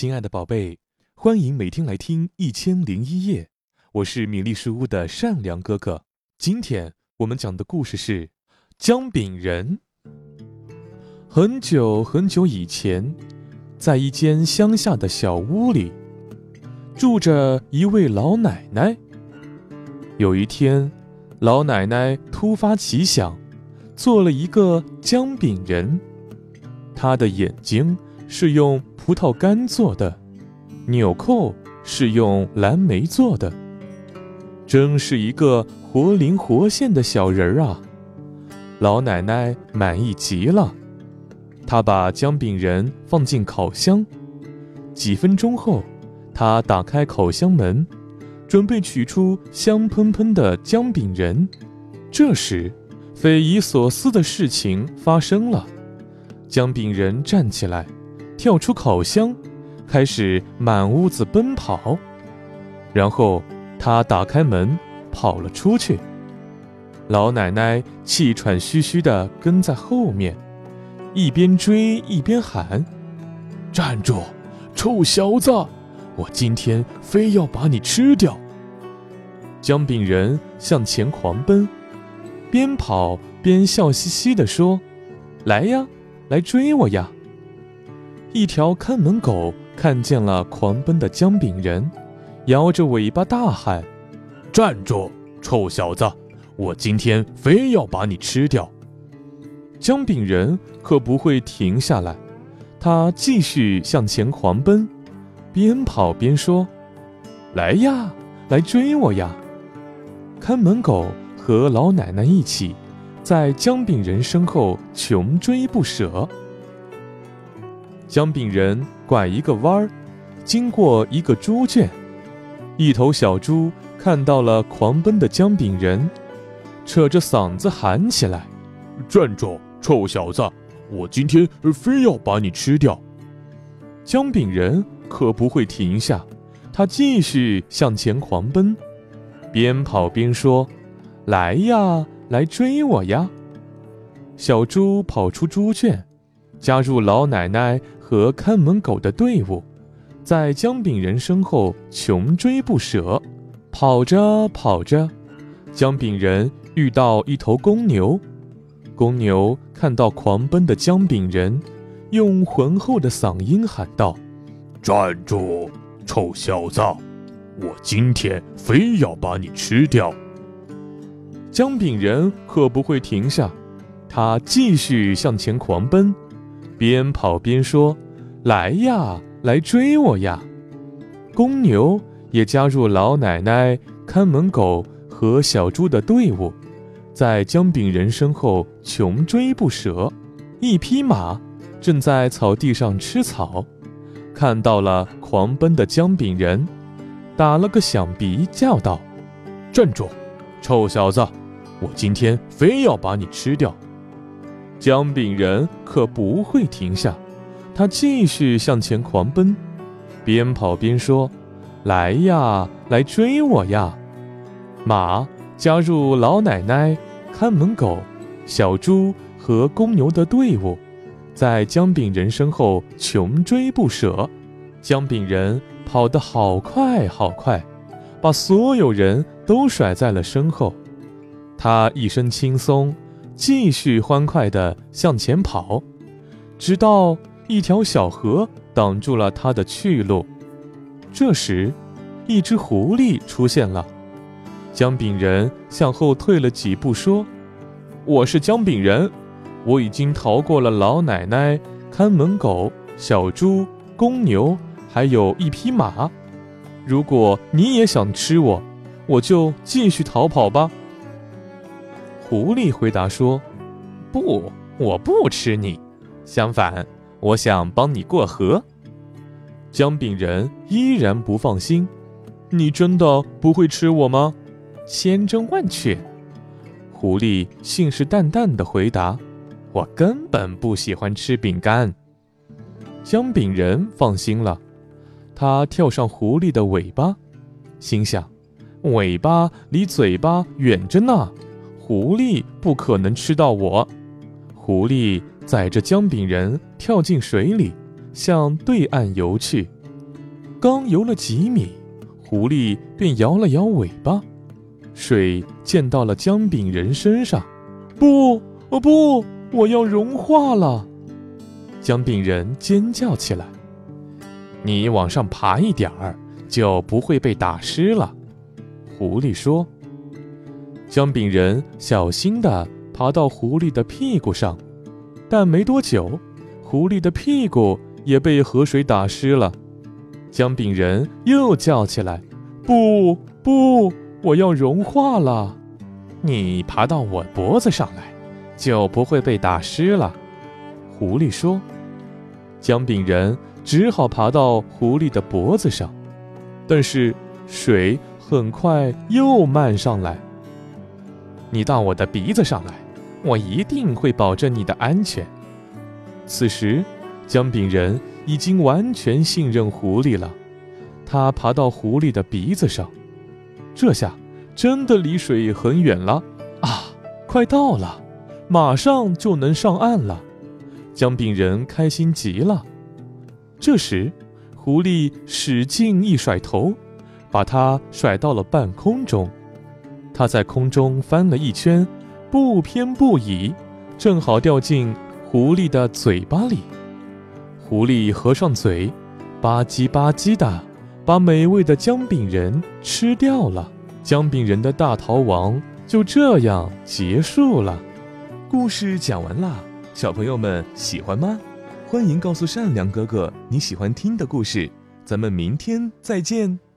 亲爱的宝贝，欢迎每天来听《一千零一夜》，我是米粒书屋的善良哥哥。今天我们讲的故事是姜饼人。很久很久以前，在一间乡下的小屋里，住着一位老奶奶。有一天，老奶奶突发奇想，做了一个姜饼人。她的眼睛是用葡萄干做的，纽扣是用蓝莓做的，真是一个活灵活现的小人儿啊！老奶奶满意极了，她把姜饼人放进烤箱。几分钟后，她打开烤箱门，准备取出香喷喷的姜饼人。这时，匪夷所思的事情发生了。姜饼人站起来，跳出烤箱，开始满屋子奔跑。然后他打开门，跑了出去。老奶奶气喘吁吁地跟在后面，一边追一边喊：“站住，臭小子！我今天非要把你吃掉！”姜饼人向前狂奔，边跑边笑嘻嘻地说：“来呀！”来追我呀！一条看门狗看见了狂奔的姜饼人，摇着尾巴大喊：“站住，臭小子！我今天非要把你吃掉！”姜饼人可不会停下来，他继续向前狂奔，边跑边说：“来呀，来追我呀！”看门狗和老奶奶一起。在姜饼人身后穷追不舍。姜饼人拐一个弯儿，经过一个猪圈，一头小猪看到了狂奔的姜饼人，扯着嗓子喊起来：“站住，臭小子！我今天非要把你吃掉！”姜饼人可不会停下，他继续向前狂奔，边跑边说：“来呀！”来追我呀！小猪跑出猪圈，加入老奶奶和看门狗的队伍，在姜饼人身后穷追不舍。跑着跑着，姜饼人遇到一头公牛。公牛看到狂奔的姜饼人，用浑厚的嗓音喊道：“站住，臭小子！我今天非要把你吃掉！”姜饼人可不会停下，他继续向前狂奔，边跑边说：“来呀，来追我呀！”公牛也加入老奶奶、看门狗和小猪的队伍，在姜饼人身后穷追不舍。一匹马正在草地上吃草，看到了狂奔的姜饼人，打了个响鼻，叫道：“站住，臭小子！”我今天非要把你吃掉，姜饼人可不会停下，他继续向前狂奔，边跑边说：“来呀，来追我呀！”马加入老奶奶、看门狗、小猪和公牛的队伍，在姜饼人身后穷追不舍。姜饼人跑得好快好快，把所有人都甩在了身后。他一身轻松，继续欢快地向前跑，直到一条小河挡住了他的去路。这时，一只狐狸出现了。姜饼人向后退了几步，说：“我是姜饼人，我已经逃过了老奶奶、看门狗、小猪、公牛，还有一匹马。如果你也想吃我，我就继续逃跑吧。”狐狸回答说：“不，我不吃你。相反，我想帮你过河。”姜饼人依然不放心：“你真的不会吃我吗？”千真万确。狐狸信誓旦旦地回答：“我根本不喜欢吃饼干。”姜饼人放心了，他跳上狐狸的尾巴，心想：“尾巴离嘴巴远着呢。”狐狸不可能吃到我。狐狸载着姜饼人跳进水里，向对岸游去。刚游了几米，狐狸便摇了摇尾巴，水溅到了姜饼人身上。不，哦不，我要融化了！姜饼人尖叫起来。你往上爬一点儿，就不会被打湿了。狐狸说。姜饼人小心地爬到狐狸的屁股上，但没多久，狐狸的屁股也被河水打湿了。姜饼人又叫起来：“不不，我要融化了！你爬到我脖子上来，就不会被打湿了。”狐狸说。姜饼人只好爬到狐狸的脖子上，但是水很快又漫上来。你到我的鼻子上来，我一定会保证你的安全。此时，姜饼人已经完全信任狐狸了。他爬到狐狸的鼻子上，这下真的离水很远了啊！快到了，马上就能上岸了。姜饼人开心极了。这时，狐狸使劲一甩头，把它甩到了半空中。它在空中翻了一圈，不偏不倚，正好掉进狐狸的嘴巴里。狐狸合上嘴，吧唧吧唧的，把美味的姜饼人吃掉了。姜饼人的大逃亡就这样结束了。故事讲完啦，小朋友们喜欢吗？欢迎告诉善良哥哥你喜欢听的故事。咱们明天再见。